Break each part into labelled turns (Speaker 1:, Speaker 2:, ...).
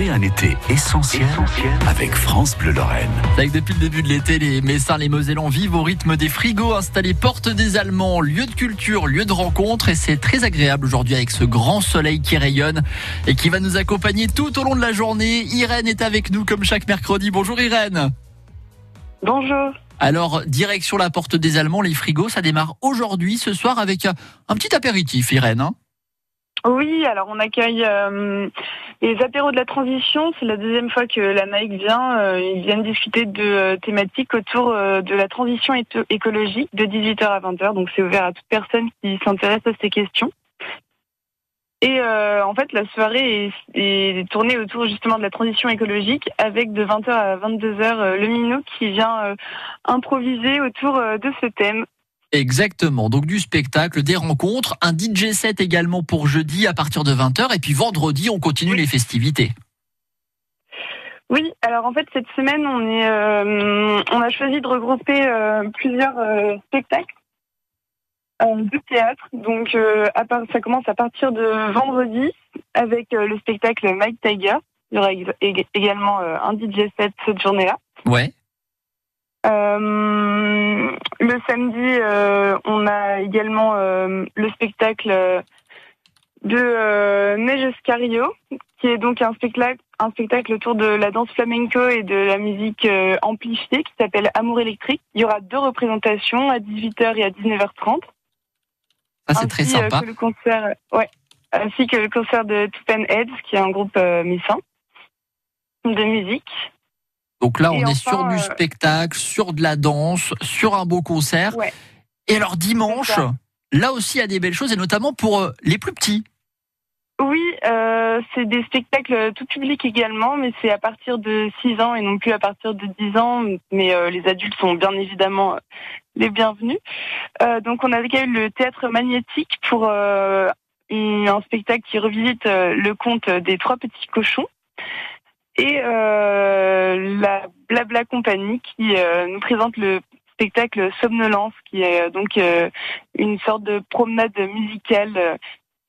Speaker 1: Vivez un été essentiel, avec France Bleu Lorraine.
Speaker 2: Avec depuis le début de l'été, les Messins, les Mosellans vivent au rythme des frigos installés porte des Allemands, lieu de culture, lieu de rencontre et c'est très agréable aujourd'hui avec ce grand soleil qui rayonne et qui va nous accompagner tout au long de la journée. Irène est avec nous comme chaque mercredi. Bonjour Irène.
Speaker 3: Bonjour.
Speaker 2: Alors, direction la porte des Allemands, les frigos, ça démarre aujourd'hui, ce soir, avec un, un petit apéritif, Irène. hein
Speaker 3: Oui, alors on accueille euh, les apéros de la transition. C'est la deuxième fois que la Nike vient. Euh, ils viennent discuter de euh, thématiques autour euh, de la transition écologique de 18h à 20h. Donc c'est ouvert à toute personne qui s'intéresse à ces questions. Et euh, en fait, la soirée est, tournée autour justement de la transition écologique avec de 20h à 22h euh, le Minot qui vient improviser autour de ce thème.
Speaker 2: Exactement. Donc du spectacle, des rencontres, un DJ set également pour jeudi à partir de 20h et puis vendredi, on continue les festivités.
Speaker 3: Oui, alors en fait cette semaine on est, euh, on a choisi de regrouper euh, plusieurs euh, spectacles de théâtre. Donc à part, ça commence à partir de vendredi avec le spectacle Mike Tiger. Il y aura également un DJ set cette journée-là.
Speaker 2: Ouais.
Speaker 3: Euh, le samedi, euh, on a également euh, le spectacle de Neige Escario, qui est donc un spectacle, un spectacle autour de la danse flamenco et de la musique amplifiée qui s'appelle Amour électrique. Il y aura deux représentations à 18h et à 19h30.
Speaker 2: Ça, c'est très
Speaker 3: Ainsi,
Speaker 2: sympa.
Speaker 3: que le concert, ouais, ainsi que le concert de Tupen Heads, qui est un groupe messin de musique.
Speaker 2: Donc là, on est sur du
Speaker 3: euh,
Speaker 2: spectacle, sur de la danse, sur un beau concert.
Speaker 3: Ouais.
Speaker 2: Et alors dimanche, là aussi, il y a des belles choses, et notamment pour euh, les plus petits.
Speaker 3: Oui, euh, c'est des spectacles tout public également, mais c'est à partir de 6 ans et non plus à partir de 10 ans. Mais euh, les adultes sont bien évidemment les bienvenus. Euh, donc on quand même le théâtre magnétique pour un spectacle qui revisite le conte des trois petits cochons. Et Blabla Compagnie qui euh, nous présente le spectacle Somnolence, qui est euh, donc euh, une sorte de promenade musicale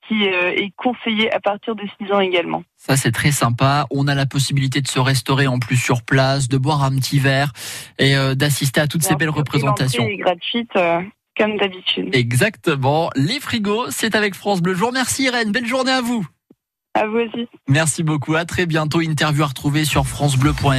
Speaker 3: qui est conseillé à partir de 6 ans également.
Speaker 2: Ça, c'est très sympa. On a la possibilité de se restaurer en plus sur place, de boire un petit verre et euh, d'assister à toutes ces belles représentations.
Speaker 3: l'entrée est gratuite euh, comme d'habitude.
Speaker 2: Exactement. Les frigos, c'est avec France Bleu. Je vous remercie, Irène. Belle journée à vous.
Speaker 3: À vous aussi.
Speaker 2: Merci beaucoup. À très bientôt. Interview à retrouver sur FranceBleu.fr.